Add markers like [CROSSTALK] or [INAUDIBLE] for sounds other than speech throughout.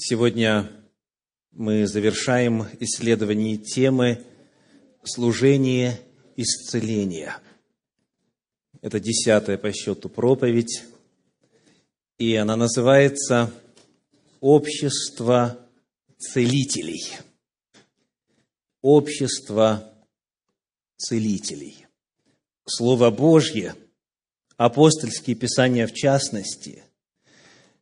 Сегодня мы завершаем исследование темы «Служение исцеления». Это десятая по счету проповедь, и она называется «Общество целителей». Общество целителей. Слово Божье, апостольские писания в частности,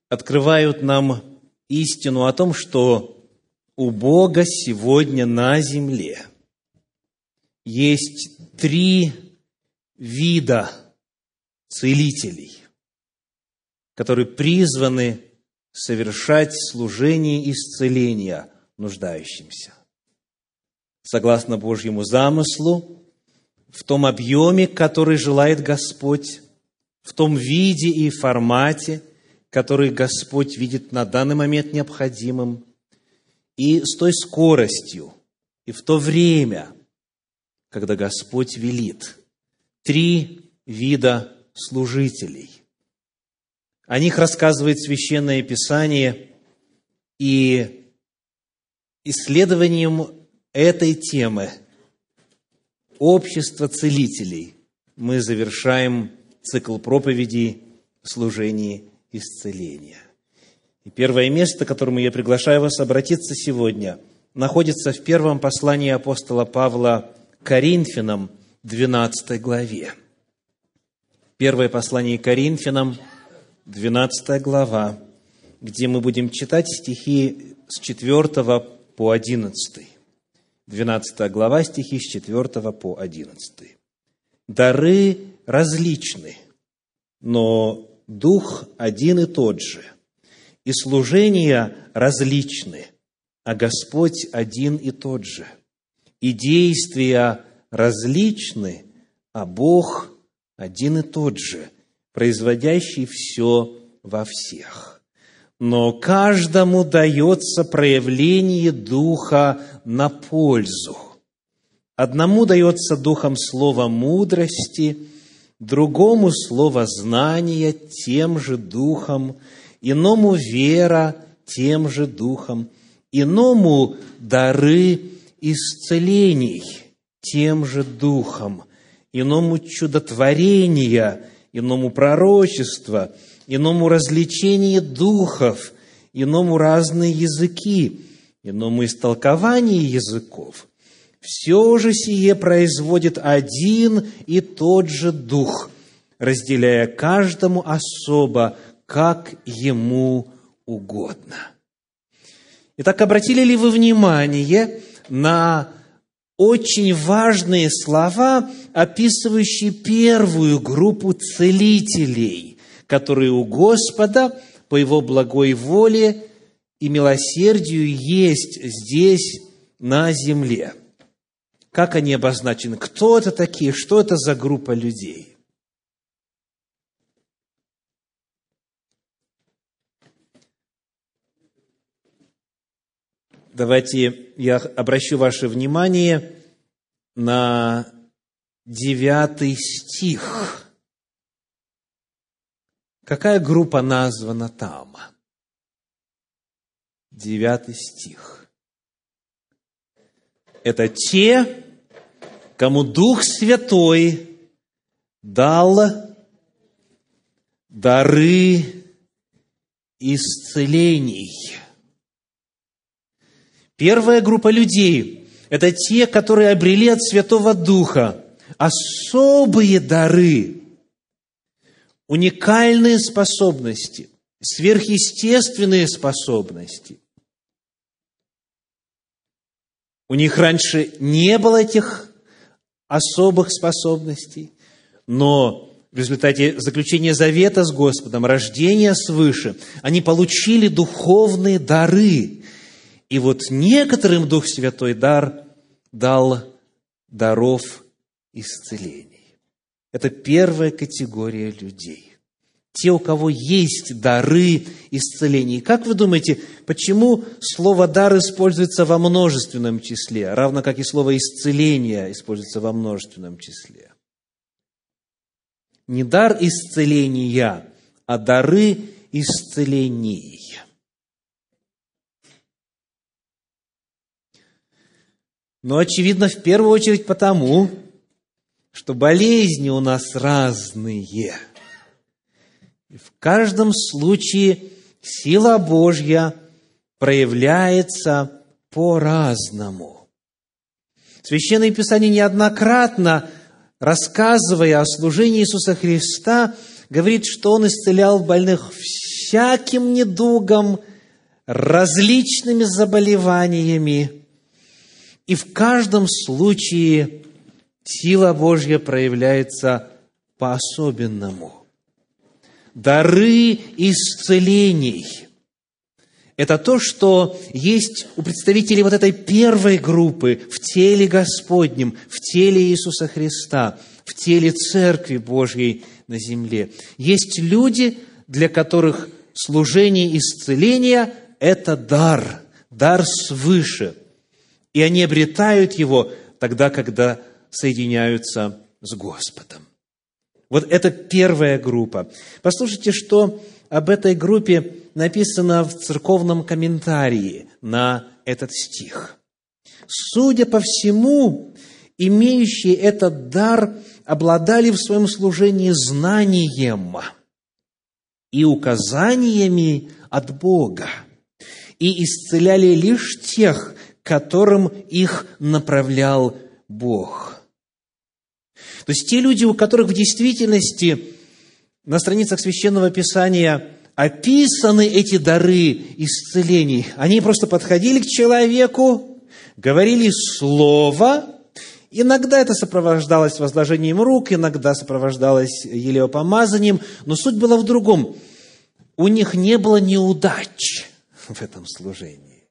открывают нам истину о том, что у Бога сегодня на земле есть три вида целителей, которые призваны совершать служение исцеления нуждающимся. Согласно Божьему замыслу, в том объеме, который желает Господь, в том виде и формате – который Господь видит на данный момент необходимым, и с той скоростью, и в то время, когда Господь велит. Три вида служителей. О них рассказывает Священное Писание, и исследованием этой темы общества целителей мы завершаем цикл проповедей служений исцеления. И первое место, к которому я приглашаю вас обратиться сегодня, находится в первом послании апостола Павла Коринфянам, 12 главе. Первое послание Коринфянам, 12 глава, где мы будем читать стихи с 4 по 11. 12 глава, стихи с 4 по 11. «Дары различны, но Дух один и тот же, и служения различны, а Господь один и тот же, и действия различны, а Бог один и тот же, производящий все во всех. Но каждому дается проявление Духа на пользу. Одному дается Духом слово мудрости – другому слово знания тем же духом, иному вера тем же духом, иному дары исцелений тем же духом, иному чудотворения, иному пророчества, иному развлечение духов, иному разные языки, иному истолкование языков – все же сие производит один и тот же Дух, разделяя каждому особо, как ему угодно. Итак, обратили ли вы внимание на очень важные слова, описывающие первую группу целителей, которые у Господа по Его благой воле и милосердию есть здесь, на земле – как они обозначены? Кто это такие? Что это за группа людей? Давайте я обращу ваше внимание на девятый стих. Какая группа названа там? Девятый стих. Это те, кому Дух Святой дал дары исцелений. Первая группа людей – это те, которые обрели от Святого Духа особые дары, уникальные способности, сверхъестественные способности. У них раньше не было этих особых способностей, но в результате заключения завета с Господом, рождения свыше, они получили духовные дары. И вот некоторым Дух Святой дар дал даров исцелений. Это первая категория людей те, у кого есть дары исцеления. Как вы думаете, почему слово «дар» используется во множественном числе, равно как и слово «исцеление» используется во множественном числе? Не дар исцеления, а дары исцелений. Но, очевидно, в первую очередь потому, что болезни у нас разные – Каждом случае сила Божья проявляется по-разному. Священное Писание неоднократно, рассказывая о служении Иисуса Христа, говорит, что Он исцелял больных всяким недугом, различными заболеваниями. И в каждом случае сила Божья проявляется по-особенному. Дары исцелений – это то, что есть у представителей вот этой первой группы в теле Господнем, в теле Иисуса Христа, в теле Церкви Божьей на земле. Есть люди, для которых служение исцеления – это дар, дар свыше. И они обретают его тогда, когда соединяются с Господом. Вот это первая группа. Послушайте, что об этой группе написано в церковном комментарии на этот стих. Судя по всему, имеющие этот дар обладали в своем служении знанием и указаниями от Бога и исцеляли лишь тех, которым их направлял Бог. То есть те люди, у которых в действительности на страницах Священного Писания описаны эти дары исцелений, они просто подходили к человеку, говорили слово, Иногда это сопровождалось возложением рук, иногда сопровождалось елеопомазанием, но суть была в другом. У них не было неудач в этом служении.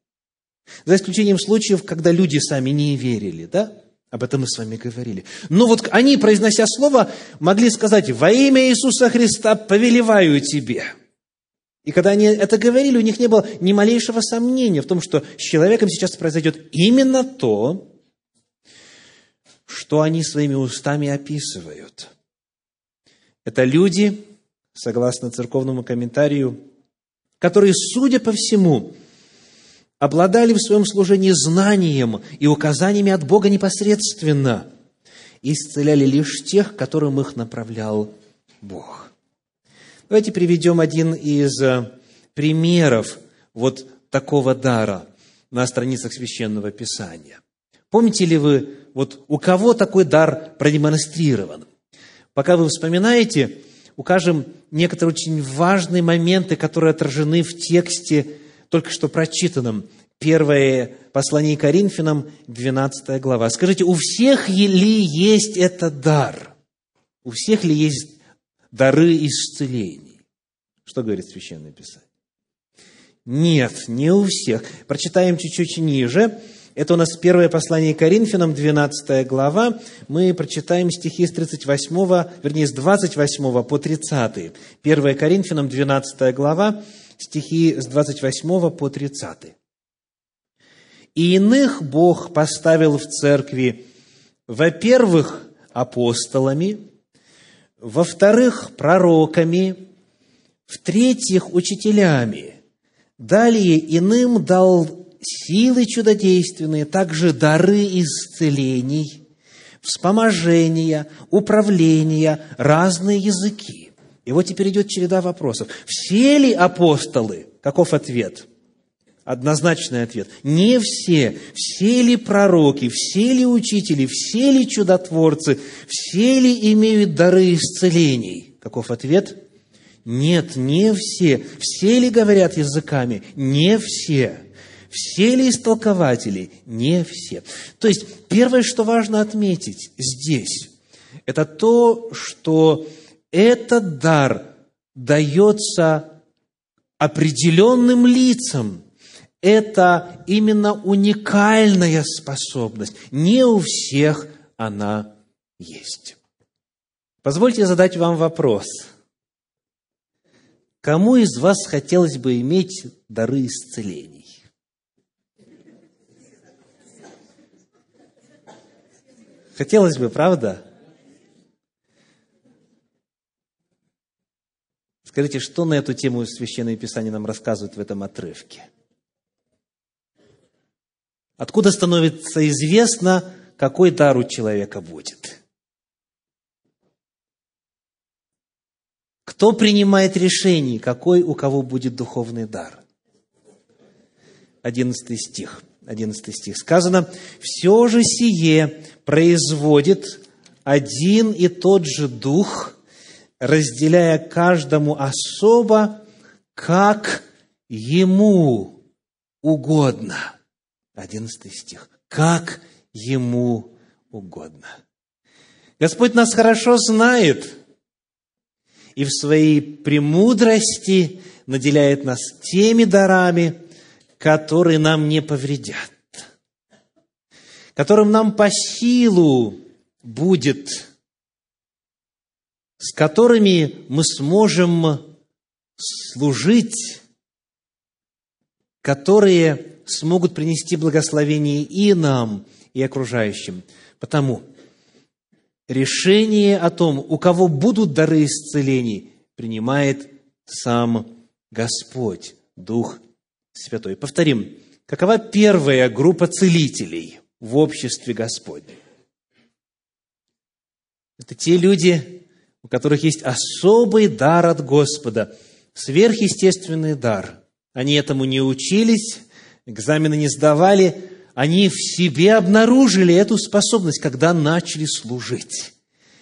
За исключением случаев, когда люди сами не верили, да? Об этом мы с вами говорили. Но вот они, произнося слово, могли сказать, во имя Иисуса Христа повелеваю тебе. И когда они это говорили, у них не было ни малейшего сомнения в том, что с человеком сейчас произойдет именно то, что они своими устами описывают. Это люди, согласно церковному комментарию, которые, судя по всему, обладали в своем служении знанием и указаниями от Бога непосредственно и исцеляли лишь тех, которым их направлял Бог. Давайте приведем один из э, примеров вот такого дара на страницах Священного Писания. Помните ли вы, вот у кого такой дар продемонстрирован? Пока вы вспоминаете, укажем некоторые очень важные моменты, которые отражены в тексте только что прочитанном. Первое послание Коринфянам, 12 глава. Скажите, у всех ли есть этот дар? У всех ли есть дары исцелений? Что говорит Священное Писание? Нет, не у всех. Прочитаем чуть-чуть ниже. Это у нас первое послание Коринфянам, 12 глава. Мы прочитаем стихи с 38, вернее, с 28 по 30. 1 Коринфянам, 12 глава, стихи с 28 по 30. «И иных Бог поставил в церкви, во-первых, апостолами, во-вторых, пророками, в-третьих, учителями, далее иным дал силы чудодейственные, также дары исцелений, вспоможения, управления, разные языки. И вот теперь идет череда вопросов. Все ли апостолы? Каков ответ? Однозначный ответ. Не все. Все ли пророки, все ли учители, все ли чудотворцы, все ли имеют дары исцелений? Каков ответ? Нет, не все. Все ли говорят языками? Не все. Все ли истолкователи? Не все. То есть, первое, что важно отметить здесь, это то, что этот дар дается определенным лицам. Это именно уникальная способность. Не у всех она есть. Позвольте задать вам вопрос. Кому из вас хотелось бы иметь дары исцелений? Хотелось бы, правда? Скажите, что на эту тему Священное Писание нам рассказывает в этом отрывке? Откуда становится известно, какой дар у человека будет? Кто принимает решение, какой у кого будет духовный дар? Одиннадцатый стих. Одиннадцатый стих. Сказано, «Все же сие производит один и тот же Дух, разделяя каждому особо, как ему угодно». Одиннадцатый стих. «Как ему угодно». Господь нас хорошо знает – и в своей премудрости наделяет нас теми дарами, которые нам не повредят, которым нам по силу будет, с которыми мы сможем служить, которые смогут принести благословение и нам, и окружающим. Потому решение о том, у кого будут дары исцелений, принимает сам Господь, Дух Святой. Повторим, какова первая группа целителей в обществе Господнем? Это те люди, у которых есть особый дар от Господа, сверхъестественный дар. Они этому не учились, экзамены не сдавали, они в себе обнаружили эту способность, когда начали служить,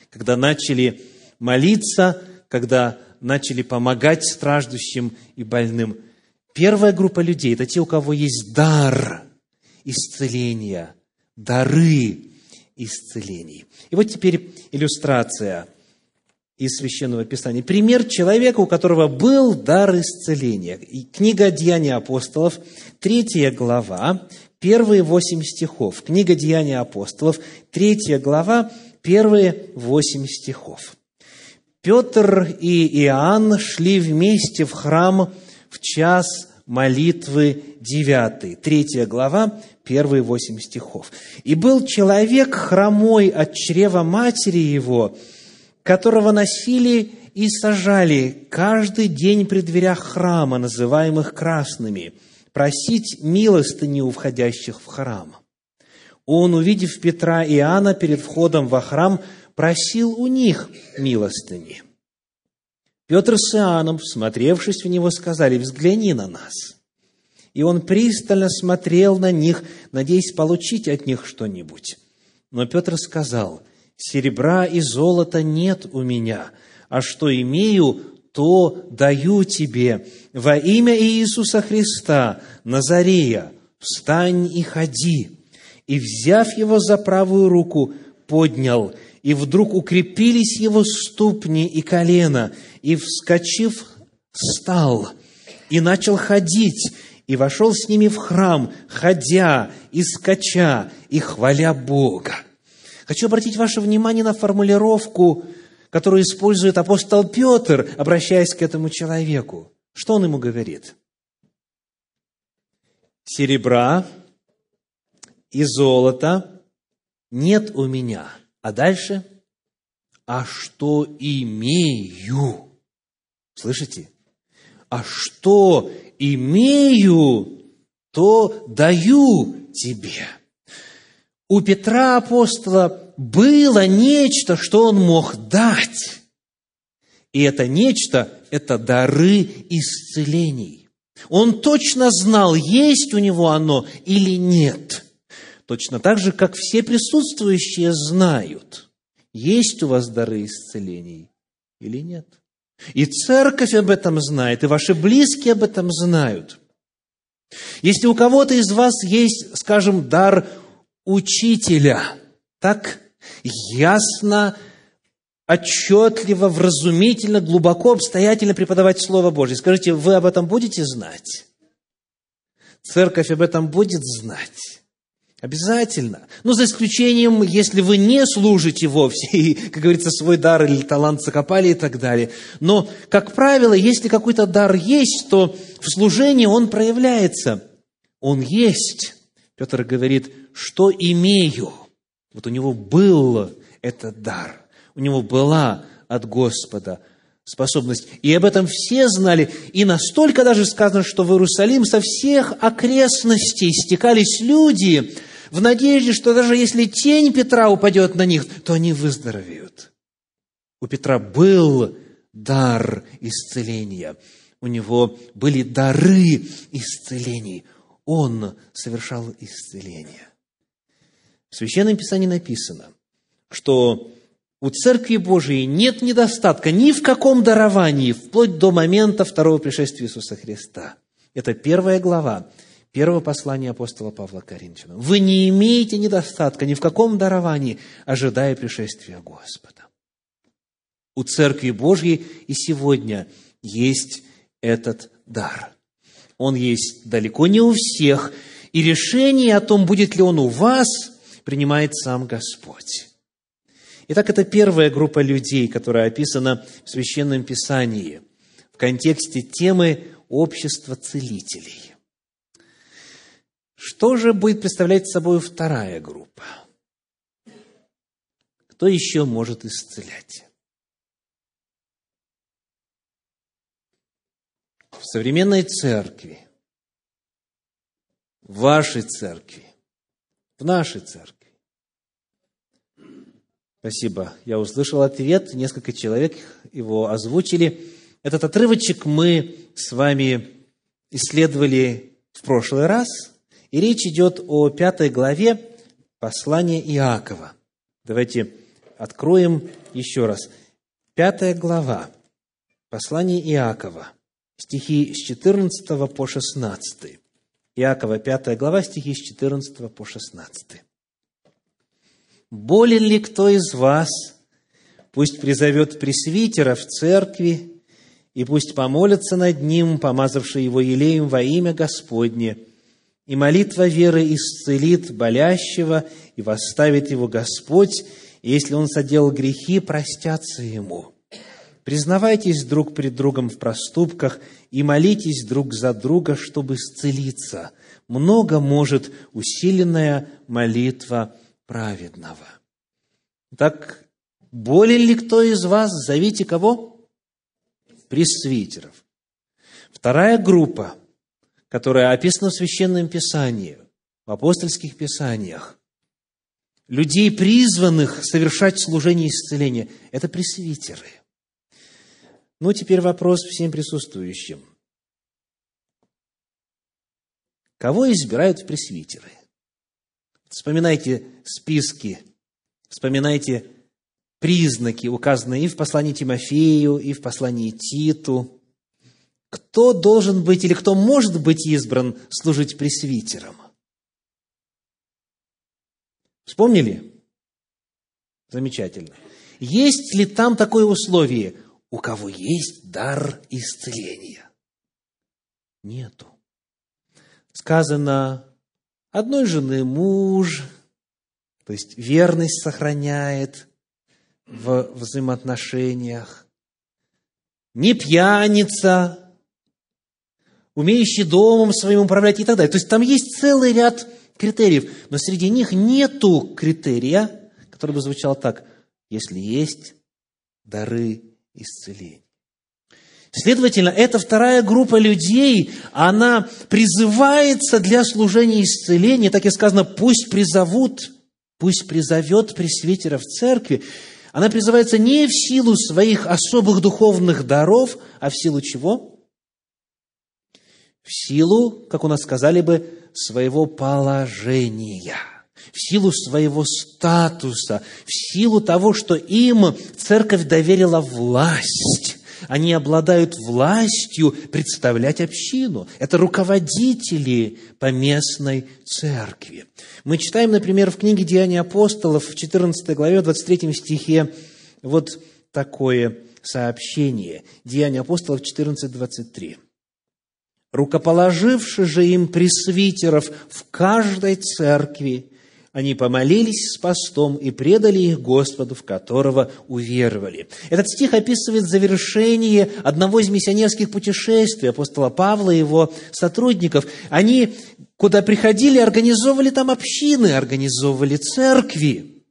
когда начали молиться, когда начали помогать страждущим и больным. Первая группа людей – это те, у кого есть дар исцеления, дары исцелений. И вот теперь иллюстрация из Священного Писания. Пример человека, у которого был дар исцеления. И книга «Деяния апостолов», третья глава, первые восемь стихов. Книга Деяния апостолов, третья глава, первые восемь стихов. Петр и Иоанн шли вместе в храм в час молитвы девятый. Третья глава, первые восемь стихов. «И был человек хромой от чрева матери его, которого носили и сажали каждый день при дверях храма, называемых красными, просить милостыни у входящих в храм. Он, увидев Петра и Иоанна перед входом во храм, просил у них милостыни. Петр с Иоанном, всмотревшись в него, сказали, «Взгляни на нас». И он пристально смотрел на них, надеясь получить от них что-нибудь. Но Петр сказал, «Серебра и золота нет у меня, а что имею, то даю тебе. Во имя Иисуса Христа, Назарея, встань и ходи». И, взяв его за правую руку, поднял, и вдруг укрепились его ступни и колено, и, вскочив, встал, и начал ходить, и вошел с ними в храм, ходя и скача, и хваля Бога. Хочу обратить ваше внимание на формулировку которую использует апостол Петр, обращаясь к этому человеку. Что он ему говорит? Серебра и золота нет у меня. А дальше? А что имею? Слышите? А что имею, то даю тебе. У Петра апостола было нечто, что он мог дать. И это нечто – это дары исцелений. Он точно знал, есть у него оно или нет. Точно так же, как все присутствующие знают, есть у вас дары исцелений или нет. И церковь об этом знает, и ваши близкие об этом знают. Если у кого-то из вас есть, скажем, дар учителя, так? ясно, отчетливо, вразумительно, глубоко, обстоятельно преподавать Слово Божье. Скажите, вы об этом будете знать? Церковь об этом будет знать. Обязательно. Но за исключением, если вы не служите вовсе, [LAUGHS] и, как говорится, свой дар или талант закопали и так далее. Но, как правило, если какой-то дар есть, то в служении он проявляется. Он есть. Петр говорит, что имею – вот у него был этот дар, у него была от Господа способность. И об этом все знали. И настолько даже сказано, что в Иерусалим со всех окрестностей стекались люди в надежде, что даже если тень Петра упадет на них, то они выздоровеют. У Петра был дар исцеления. У него были дары исцелений. Он совершал исцеление. В Священном Писании написано, что у Церкви Божией нет недостатка ни в каком даровании, вплоть до момента второго пришествия Иисуса Христа. Это первая глава первого послания апостола Павла Коринфянам. Вы не имеете недостатка ни в каком даровании, ожидая пришествия Господа. У Церкви Божьей и сегодня есть этот дар. Он есть далеко не у всех, и решение о том, будет ли он у вас, принимает сам Господь. Итак, это первая группа людей, которая описана в Священном Писании в контексте темы общества целителей. Что же будет представлять собой вторая группа? Кто еще может исцелять? В современной церкви, в вашей церкви, в нашей церкви Спасибо. Я услышал ответ, несколько человек его озвучили. Этот отрывочек мы с вами исследовали в прошлый раз, и речь идет о пятой главе послания Иакова. Давайте откроем еще раз. Пятая глава послания Иакова, стихи с 14 по 16. Иакова, пятая глава, стихи с 14 по 16. Болен ли кто из вас, пусть призовет пресвитера в церкви, и пусть помолятся над ним, помазавший его елеем во имя Господне, и молитва веры исцелит болящего, и восставит его Господь, и если он соделал грехи, простятся ему. Признавайтесь друг пред другом в проступках и молитесь друг за друга, чтобы исцелиться. Много может усиленная молитва праведного. Так, болен ли кто из вас? Зовите кого? Пресвитеров. Вторая группа, которая описана в Священном Писании, в апостольских Писаниях, людей, призванных совершать служение исцеления, это пресвитеры. Ну, теперь вопрос всем присутствующим. Кого избирают в пресвитеры? Вспоминайте списки, вспоминайте признаки, указанные и в послании Тимофею, и в послании Титу. Кто должен быть или кто может быть избран служить пресвитером? Вспомнили? Замечательно. Есть ли там такое условие? У кого есть дар исцеления? Нету. Сказано, одной жены муж, то есть верность сохраняет в взаимоотношениях, не пьяница, умеющий домом своим управлять и так далее. То есть там есть целый ряд критериев, но среди них нету критерия, который бы звучал так, если есть дары исцеления. Следовательно, эта вторая группа людей, она призывается для служения исцеления, так и сказано, пусть призовут, пусть призовет пресвитера в церкви. Она призывается не в силу своих особых духовных даров, а в силу чего? В силу, как у нас сказали бы, своего положения в силу своего статуса, в силу того, что им церковь доверила власть. Они обладают властью представлять общину. Это руководители поместной церкви. Мы читаем, например, в книге «Деяния апостолов» в 14 главе, 23 стихе вот такое сообщение. Деяния апостолов 14, 23. «Рукоположивши же им пресвитеров в каждой церкви, они помолились с постом и предали их Господу, в которого уверовали. Этот стих описывает завершение одного из миссионерских путешествий апостола Павла и его сотрудников. Они, куда приходили, организовывали там общины, организовывали церкви.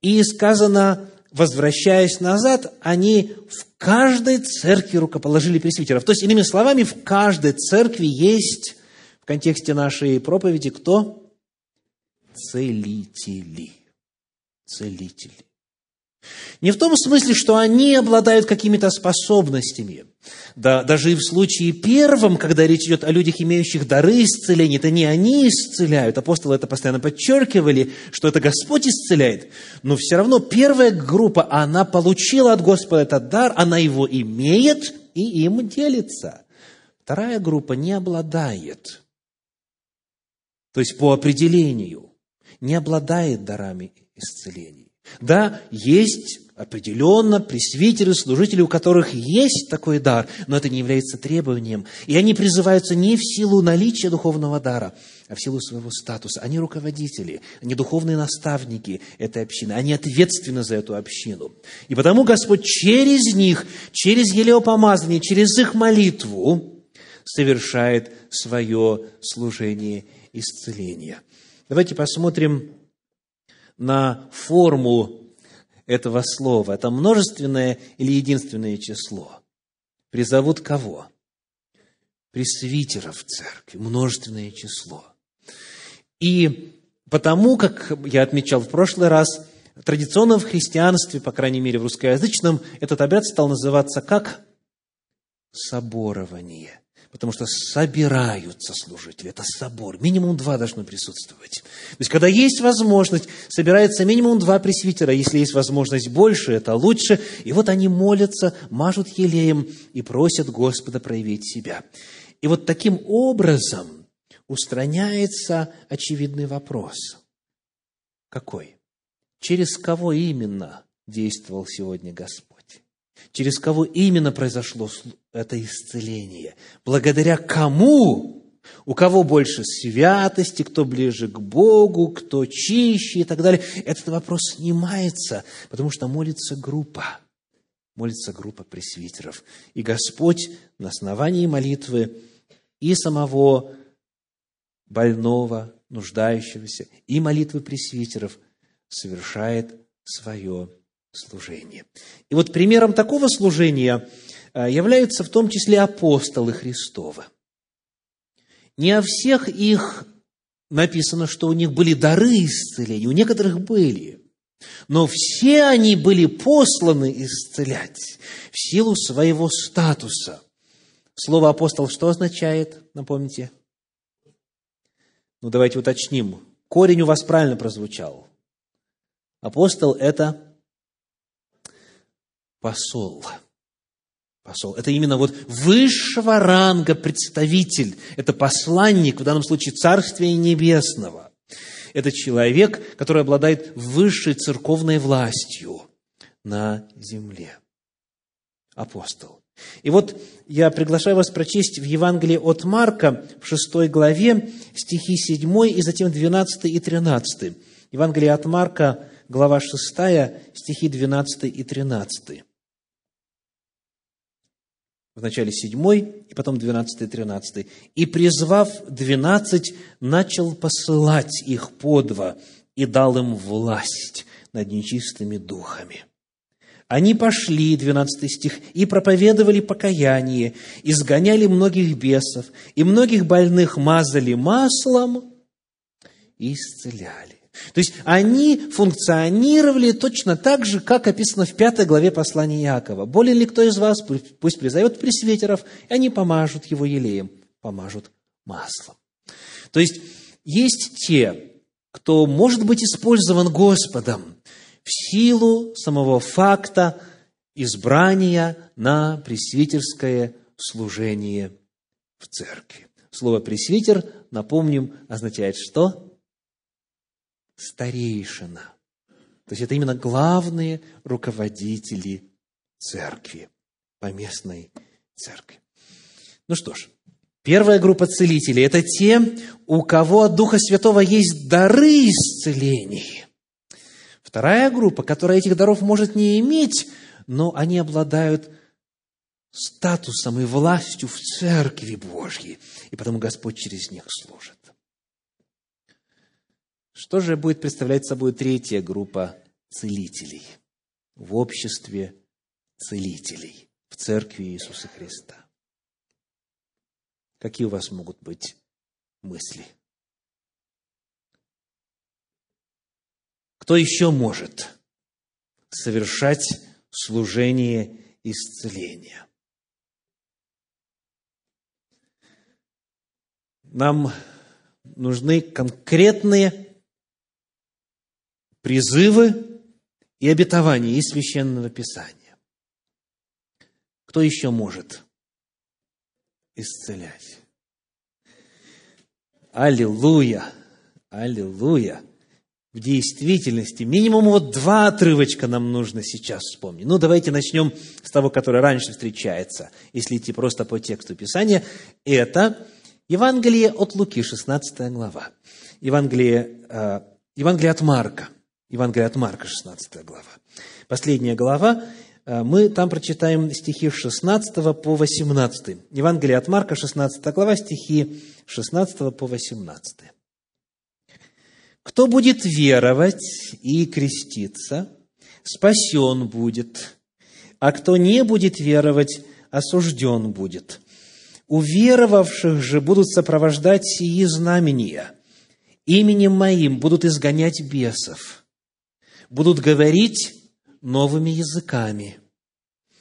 И сказано, возвращаясь назад, они в каждой церкви рукоположили пресвитеров. То есть, иными словами, в каждой церкви есть в контексте нашей проповеди кто? Целители. Целители. Не в том смысле, что они обладают какими-то способностями. Да, даже и в случае первом, когда речь идет о людях, имеющих дары исцеления, это не они исцеляют. Апостолы это постоянно подчеркивали, что это Господь исцеляет. Но все равно первая группа, она получила от Господа этот дар, она его имеет и им делится. Вторая группа не обладает. То есть по определению не обладает дарами исцеления. Да, есть определенно пресвитеры, служители, у которых есть такой дар, но это не является требованием. И они призываются не в силу наличия духовного дара, а в силу своего статуса. Они руководители, они духовные наставники этой общины, они ответственны за эту общину. И потому Господь через них, через елеопомазание, через их молитву совершает свое служение исцеления. Давайте посмотрим на форму этого слова. Это множественное или единственное число. Призовут кого? Пресвитеров церкви, множественное число. И потому, как я отмечал в прошлый раз, традиционно в христианстве, по крайней мере в русскоязычном, этот обряд стал называться как соборование потому что собираются служители. Это собор. Минимум два должно присутствовать. То есть, когда есть возможность, собирается минимум два пресвитера. Если есть возможность больше, это лучше. И вот они молятся, мажут елеем и просят Господа проявить себя. И вот таким образом устраняется очевидный вопрос. Какой? Через кого именно действовал сегодня Господь? Через кого именно произошло это исцеление, благодаря кому, у кого больше святости, кто ближе к Богу, кто чище и так далее. Этот вопрос снимается, потому что молится группа, молится группа пресвитеров. И Господь на основании молитвы и самого больного, нуждающегося, и молитвы пресвитеров совершает свое служение. И вот примером такого служения э, являются в том числе апостолы Христовы. Не о всех их написано, что у них были дары исцеления, у некоторых были. Но все они были посланы исцелять в силу своего статуса. Слово апостол что означает, напомните? Ну, давайте уточним. Корень у вас правильно прозвучал. Апостол – это посол. Посол. Это именно вот высшего ранга представитель. Это посланник, в данном случае Царствия Небесного. Это человек, который обладает высшей церковной властью на земле. Апостол. И вот я приглашаю вас прочесть в Евангелии от Марка в 6 главе стихи 7 и затем 12 и 13. Евангелие от Марка, глава 6, стихи 12 и 13 вначале седьмой, и потом двенадцатый, тринадцатый. «И, призвав двенадцать, начал посылать их по два, и дал им власть над нечистыми духами». Они пошли, 12 стих, и проповедовали покаяние, изгоняли многих бесов, и многих больных мазали маслом и исцеляли. То есть они функционировали точно так же, как описано в пятой главе послания Иакова. Болен ли кто из вас, пусть призовет пресвитеров, и они помажут его елеем, помажут маслом. То есть есть те, кто может быть использован Господом в силу самого факта избрания на пресвитерское служение в церкви. Слово «пресвитер», напомним, означает что? Старейшина. То есть это именно главные руководители церкви, поместной церкви. Ну что ж, первая группа целителей – это те, у кого от Духа Святого есть дары исцелений. Вторая группа, которая этих даров может не иметь, но они обладают статусом и властью в Церкви Божьей, и потому Господь через них служит. Что же будет представлять собой третья группа целителей? в обществе целителей, в церкви Иисуса Христа. Какие у вас могут быть мысли? Кто еще может совершать служение исцеления? Нам нужны конкретные призывы и обетования из Священного Писания. Кто еще может исцелять? Аллилуйя! Аллилуйя! В действительности минимум вот два отрывочка нам нужно сейчас вспомнить. Ну, давайте начнем с того, который раньше встречается, если идти просто по тексту Писания. Это Евангелие от Луки, 16 глава. Евангелие, э, Евангелие от Марка. Евангелие от Марка, 16 глава. Последняя глава, э, мы там прочитаем стихи с 16 по 18. Евангелие от Марка, 16 глава, стихи 16 по 18. «Кто будет веровать и креститься, спасен будет, а кто не будет веровать, осужден будет. Уверовавших же будут сопровождать сии знамения. Именем моим будут изгонять бесов, будут говорить новыми языками,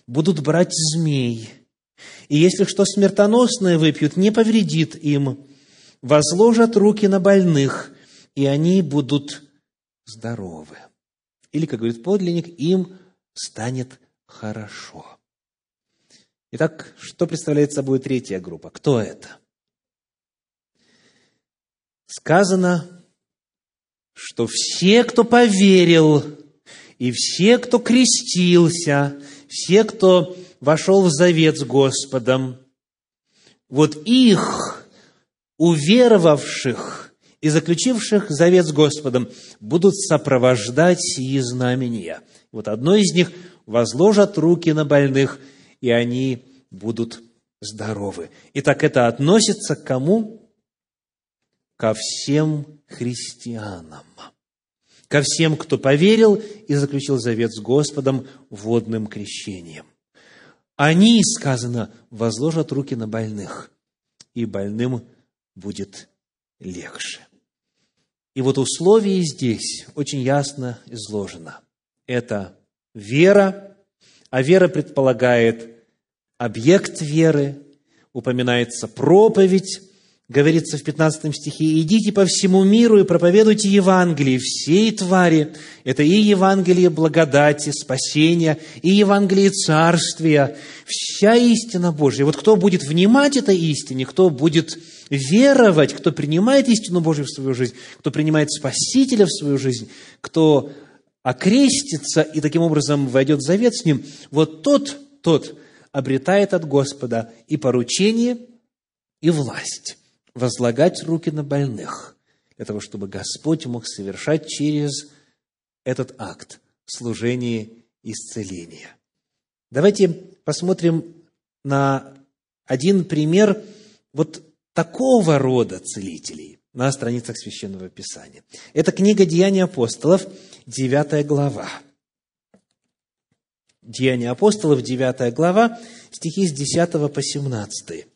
будут брать змей, и если что смертоносное выпьют, не повредит им, возложат руки на больных, и они будут здоровы. Или, как говорит подлинник, им станет хорошо. Итак, что представляет собой третья группа? Кто это? Сказано, что все, кто поверил, и все, кто крестился, все, кто вошел в завет с Господом, вот их, уверовавших и заключивших завет с Господом, будут сопровождать сии знамения. Вот одно из них возложат руки на больных – и они будут здоровы. Итак, это относится к кому? Ко всем христианам. Ко всем, кто поверил и заключил завет с Господом водным крещением. Они, сказано, возложат руки на больных, и больным будет легче. И вот условие здесь очень ясно изложено. Это вера, а вера предполагает объект веры, упоминается проповедь, говорится в 15 стихе, «Идите по всему миру и проповедуйте Евангелие всей твари». Это и Евангелие благодати, спасения, и Евангелие царствия, вся истина Божья. Вот кто будет внимать этой истине, кто будет веровать, кто принимает истину Божью в свою жизнь, кто принимает Спасителя в свою жизнь, кто окрестится и таким образом войдет в завет с Ним, вот тот, тот обретает от Господа и поручение, и власть возлагать руки на больных, для того, чтобы Господь мог совершать через этот акт служение исцеления. Давайте посмотрим на один пример вот такого рода целителей на страницах Священного Писания. Это книга «Деяния апостолов», 9 глава – Деяния апостолов, 9 глава, стихи с 10 по 17.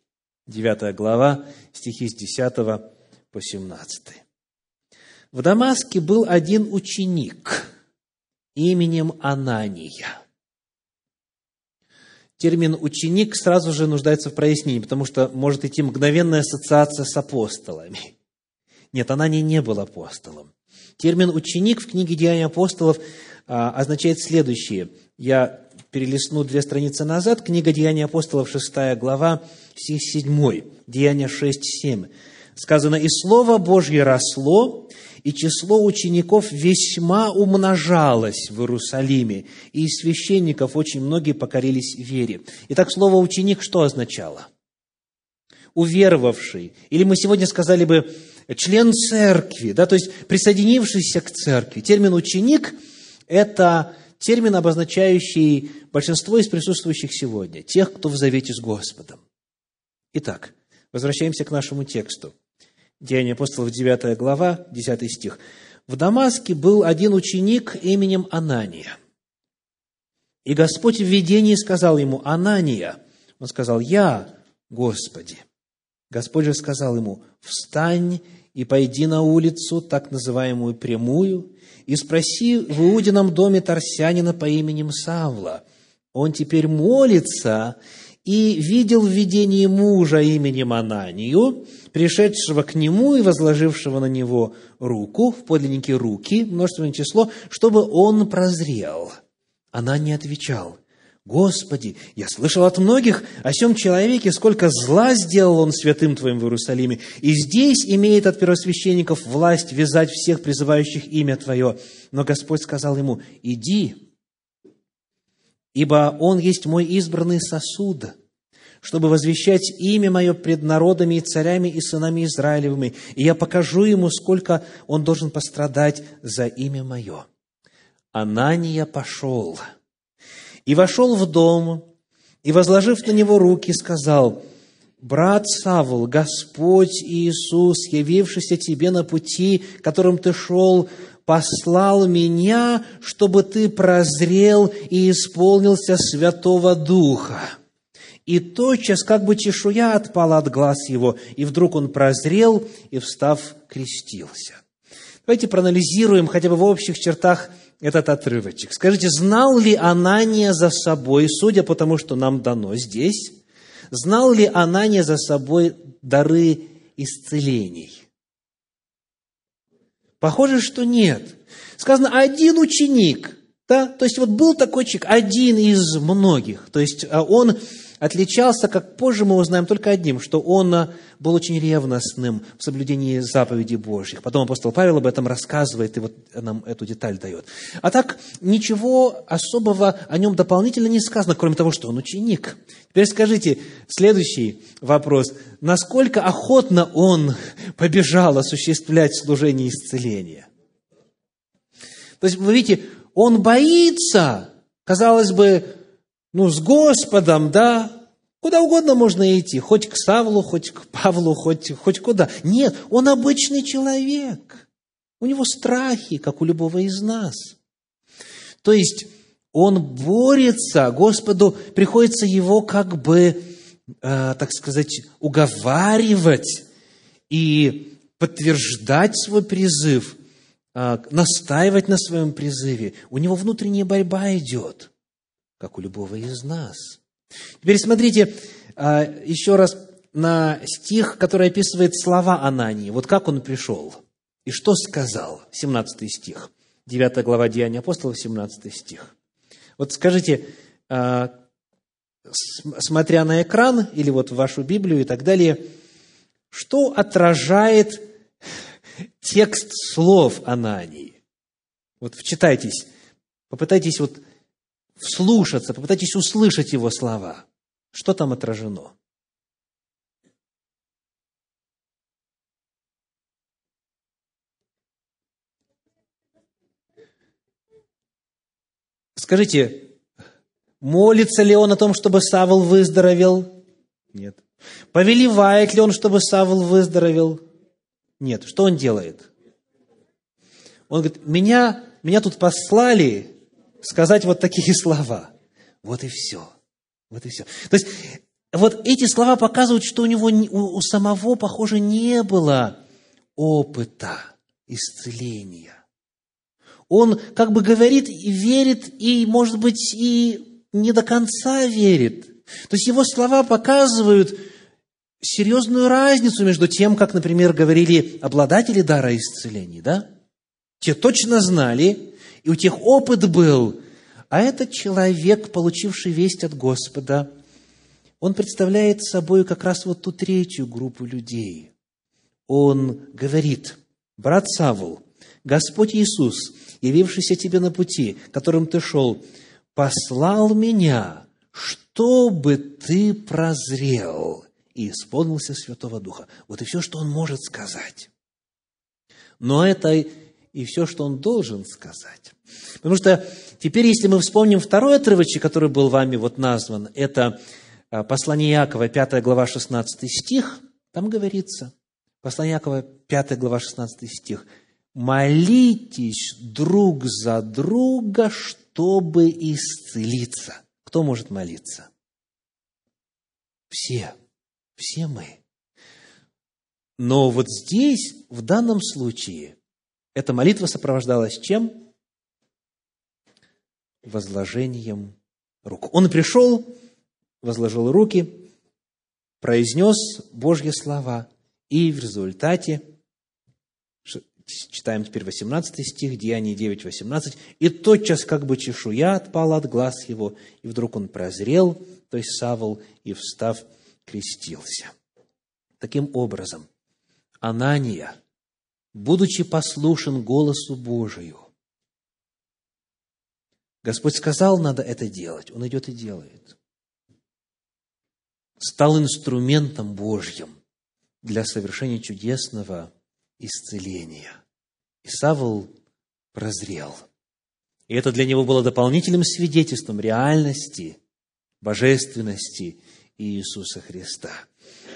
9 глава, стихи с 10 по 17. В Дамаске был один ученик именем Анания. Термин «ученик» сразу же нуждается в прояснении, потому что может идти мгновенная ассоциация с апостолами. Нет, Ананий не был апостолом. Термин «ученик» в книге «Деяния апостолов» а, означает следующее – я перелистну две страницы назад, книга Деяния апостолов, 6 глава, стих 7, Деяния 6, 7. Сказано, «И Слово Божье росло, и число учеников весьма умножалось в Иерусалиме, и из священников очень многие покорились вере». Итак, слово «ученик» что означало? Уверовавший. Или мы сегодня сказали бы член церкви, да, то есть присоединившийся к церкви. Термин «ученик» – это термин, обозначающий большинство из присутствующих сегодня, тех, кто в завете с Господом. Итак, возвращаемся к нашему тексту. Деяния апостолов, 9 глава, 10 стих. «В Дамаске был один ученик именем Анания. И Господь в видении сказал ему, Анания. Он сказал, я, Господи. Господь же сказал ему, встань и пойди на улицу, так называемую прямую, и спроси в Иудином доме Тарсянина по именем Савла. Он теперь молится и видел в видении мужа именем Ананию, пришедшего к нему и возложившего на него руку, в подлиннике руки, множественное число, чтобы он прозрел. Она не отвечал. Господи, я слышал от многих о сем человеке, сколько зла сделал он святым Твоим в Иерусалиме, и здесь имеет от первосвященников власть вязать всех призывающих имя Твое. Но Господь сказал ему, иди, ибо он есть мой избранный сосуд, чтобы возвещать имя Мое пред народами и царями и сынами Израилевыми, и я покажу ему, сколько он должен пострадать за имя Мое. Анания пошел и вошел в дом, и, возложив на него руки, сказал, «Брат Савл, Господь Иисус, явившийся тебе на пути, которым ты шел, послал меня, чтобы ты прозрел и исполнился Святого Духа». И тотчас, как бы чешуя отпала от глаз его, и вдруг он прозрел и, встав, крестился. Давайте проанализируем хотя бы в общих чертах этот отрывочек. Скажите, знал ли Анания за собой, судя по тому, что нам дано здесь, знал ли Анания за собой дары исцелений? Похоже, что нет. Сказано, один ученик, да, то есть вот был такой человек, один из многих, то есть а он отличался, как позже мы узнаем, только одним, что он а, был очень ревностным в соблюдении заповедей Божьих. Потом апостол Павел об этом рассказывает и вот нам эту деталь дает. А так, ничего особого о нем дополнительно не сказано, кроме того, что он ученик. Теперь скажите, следующий вопрос. Насколько охотно он побежал осуществлять служение исцеления? То есть, вы видите, он боится, казалось бы, ну, с Господом, да, куда угодно можно идти, хоть к Савлу, хоть к Павлу, хоть, хоть куда. Нет, он обычный человек. У него страхи, как у любого из нас. То есть, он борется, Господу приходится его как бы, э, так сказать, уговаривать и подтверждать свой призыв, э, настаивать на своем призыве. У него внутренняя борьба идет – как у любого из нас. Теперь смотрите а, еще раз на стих, который описывает слова Анании. Вот как он пришел и что сказал. 17 стих. 9 глава Деяния апостолов, 17 стих. Вот скажите, а, смотря на экран или вот в вашу Библию и так далее, что отражает текст слов Анании? Вот вчитайтесь, попытайтесь вот вслушаться, попытайтесь услышать его слова. Что там отражено? Скажите, молится ли он о том, чтобы Савл выздоровел? Нет. Повелевает ли он, чтобы Савл выздоровел? Нет. Что он делает? Он говорит, меня, меня тут послали сказать вот такие [LAUGHS] слова. Вот и все. Вот и все. То есть, вот эти слова показывают, что у него, у, у самого, похоже, не было опыта исцеления. Он как бы говорит и верит, и, может быть, и не до конца верит. То есть его слова показывают серьезную разницу между тем, как, например, говорили обладатели дара исцеления, да? Те точно знали, и у тех опыт был. А этот человек, получивший весть от Господа, он представляет собой как раз вот ту третью группу людей. Он говорит, брат Савул, Господь Иисус, явившийся тебе на пути, которым ты шел, послал меня, чтобы ты прозрел и исполнился Святого Духа. Вот и все, что он может сказать. Но это и все, что он должен сказать. Потому что теперь, если мы вспомним второй отрывочек, который был вами вот назван, это а, послание Якова, 5 глава, 16 стих, там говорится, послание Якова, 5 глава, 16 стих, молитесь друг за друга, чтобы исцелиться. Кто может молиться? Все. Все мы. Но вот здесь, в данном случае, эта молитва сопровождалась чем? Возложением рук. Он пришел, возложил руки, произнес Божьи слова, и в результате, читаем теперь 18 стих, Деяние 9, 18, «И тотчас как бы чешуя отпала от глаз его, и вдруг он прозрел, то есть Савл, и, встав, крестился». Таким образом, Анания, будучи послушен голосу Божию, Господь сказал, надо это делать, он идет и делает. Стал инструментом Божьим для совершения чудесного исцеления. И Савл прозрел. И это для него было дополнительным свидетельством реальности, божественности Иисуса Христа.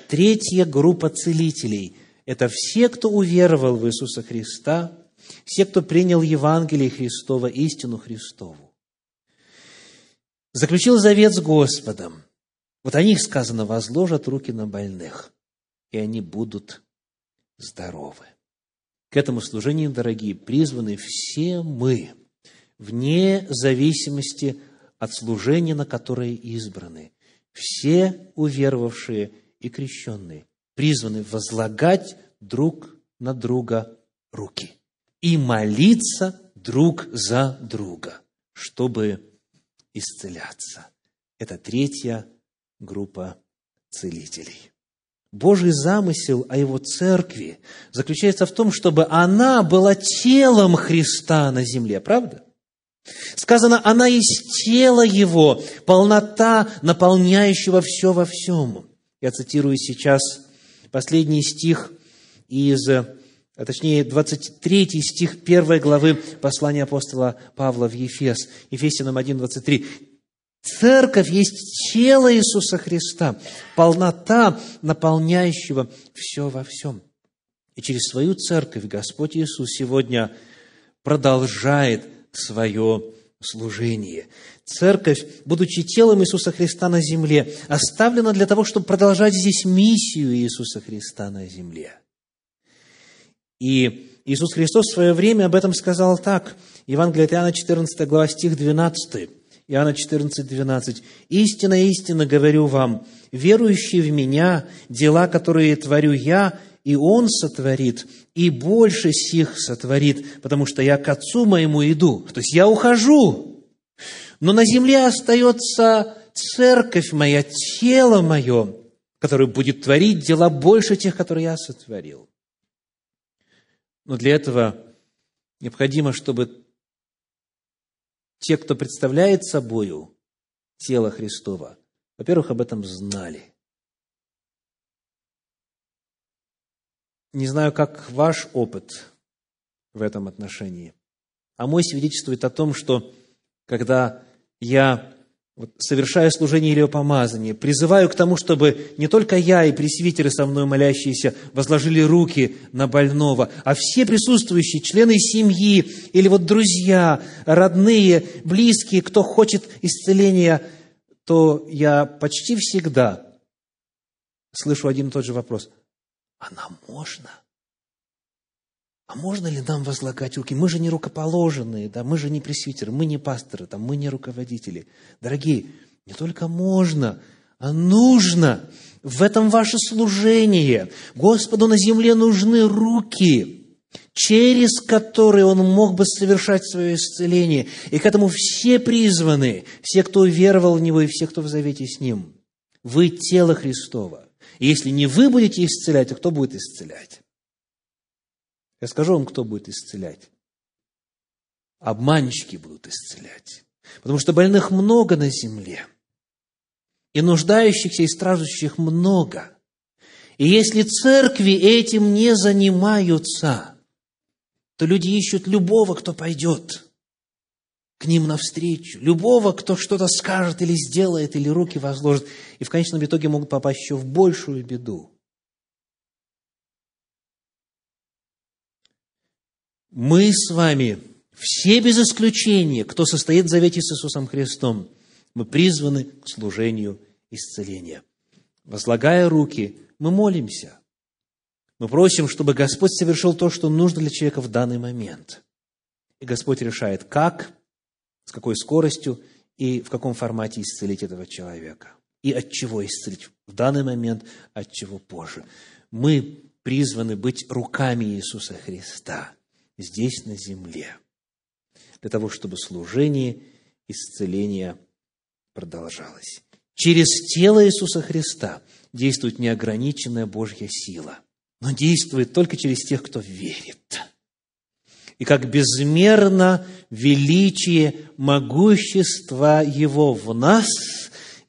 Третья группа целителей – это все, кто уверовал в Иисуса Христа, все, кто принял Евангелие Христова, истину Христову. Заключил завет с Господом. Вот о них сказано, возложат руки на больных, и они будут здоровы. К этому служению, дорогие, призваны все мы, вне зависимости от служения, на которое избраны. Все уверовавшие и крещенные призваны возлагать друг на друга руки и молиться друг за друга, чтобы исцеляться. Это третья группа целителей. Божий замысел о Его церкви заключается в том, чтобы она была телом Христа на земле, правда? Сказано, она есть тело Его, полнота, наполняющего все во всем. Я цитирую сейчас последний стих из, а точнее, 23 стих 1 главы послания апостола Павла в Ефес, Ефесянам 1, 23. Церковь есть тело Иисуса Христа, полнота, наполняющего все во всем. И через свою церковь Господь Иисус сегодня продолжает свое служение. Церковь, будучи телом Иисуса Христа на земле, оставлена для того, чтобы продолжать здесь миссию Иисуса Христа на земле. И Иисус Христос в свое время об этом сказал так. Евангелие от Иоанна, 14 глава, стих 12. Иоанна 14, 12. «Истинно, истинно говорю вам, верующий в Меня, дела, которые творю Я, и Он сотворит, и больше сих сотворит, потому что я к Отцу моему иду». То есть я ухожу, но на земле остается церковь моя, тело мое, которое будет творить дела больше тех, которые я сотворил. Но для этого необходимо, чтобы те, кто представляет собою тело Христова, во-первых, об этом знали. Не знаю, как ваш опыт в этом отношении, а мой свидетельствует о том, что когда я вот, совершая служение или помазание, призываю к тому, чтобы не только я и пресвитеры со мной молящиеся возложили руки на больного, а все присутствующие, члены семьи или вот друзья, родные, близкие, кто хочет исцеления, то я почти всегда слышу один и тот же вопрос. А нам можно? А можно ли нам возлагать руки? Мы же не рукоположенные, да, мы же не пресвитеры, мы не пасторы, там, мы не руководители. Дорогие, не только можно, а нужно. В этом ваше служение. Господу на земле нужны руки, через которые Он мог бы совершать свое исцеление. И к этому все призваны, все, кто веровал в Него, и все, кто в завете с Ним. Вы тело Христова. И если не вы будете исцелять, то кто будет исцелять? Я скажу вам, кто будет исцелять. Обманщики будут исцелять. Потому что больных много на земле. И нуждающихся и страждущих много. И если церкви этим не занимаются, то люди ищут любого, кто пойдет к ним навстречу, любого, кто что-то скажет или сделает, или руки возложит, и в конечном итоге могут попасть еще в большую беду. Мы с вами, все без исключения, кто состоит в завете с Иисусом Христом, мы призваны к служению исцеления. Возлагая руки, мы молимся. Мы просим, чтобы Господь совершил то, что нужно для человека в данный момент. И Господь решает, как, с какой скоростью и в каком формате исцелить этого человека. И от чего исцелить в данный момент, от чего позже. Мы призваны быть руками Иисуса Христа здесь, на земле, для того, чтобы служение исцеления продолжалось. Через тело Иисуса Христа действует неограниченная Божья сила, но действует только через тех, кто верит. И как безмерно величие могущества Его в нас,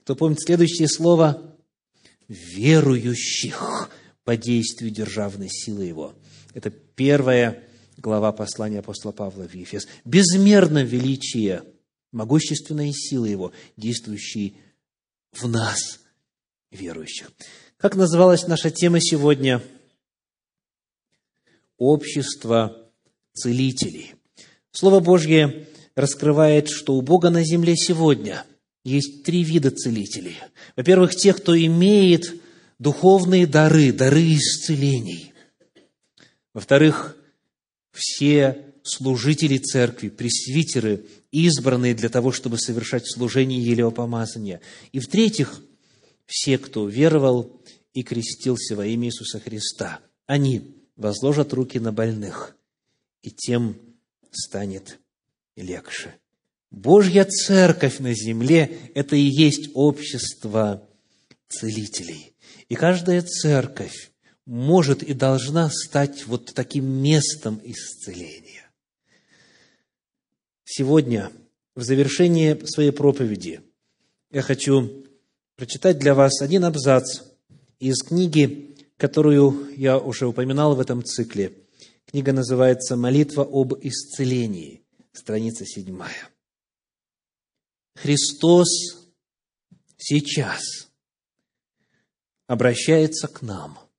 кто помнит следующее слово, верующих по действию державной силы Его. Это первая глава послания апостола Павла в Ефес. Безмерно величие могущественной силы Его, действующей в нас, верующих. Как называлась наша тема сегодня? Общество целителей. Слово Божье раскрывает, что у Бога на земле сегодня есть три вида целителей. Во-первых, тех, кто имеет духовные дары, дары исцелений. Во-вторых, все служители церкви, пресвитеры, избранные для того, чтобы совершать служение елеопомазания. И в-третьих, все, кто веровал и крестился во имя Иисуса Христа, они возложат руки на больных, и тем станет легче. Божья церковь на земле – это и есть общество целителей. И каждая церковь может и должна стать вот таким местом исцеления. Сегодня, в завершении своей проповеди, я хочу прочитать для вас один абзац из книги, которую я уже упоминал в этом цикле. Книга называется «Молитва об исцелении», страница седьмая. Христос сейчас обращается к нам –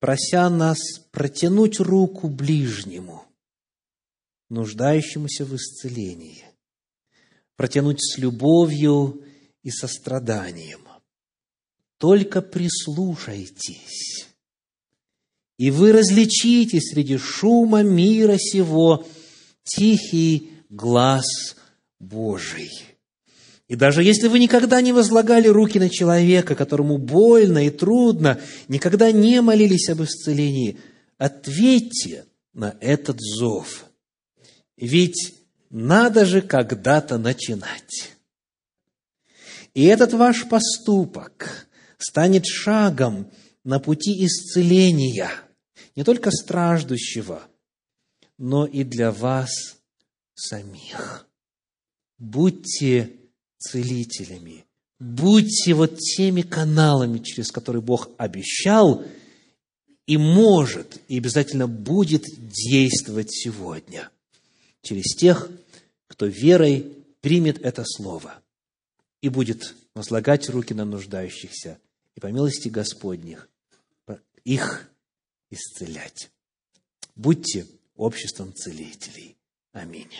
прося нас протянуть руку ближнему, нуждающемуся в исцелении, протянуть с любовью и состраданием. Только прислушайтесь, и вы различите среди шума мира сего тихий глаз Божий – и даже если вы никогда не возлагали руки на человека, которому больно и трудно, никогда не молились об исцелении, ответьте на этот зов. Ведь надо же когда-то начинать. И этот ваш поступок станет шагом на пути исцеления не только страждущего, но и для вас самих. Будьте целителями. Будьте вот теми каналами, через которые Бог обещал и может, и обязательно будет действовать сегодня. Через тех, кто верой примет это слово и будет возлагать руки на нуждающихся и по милости Господних их исцелять. Будьте обществом целителей. Аминь.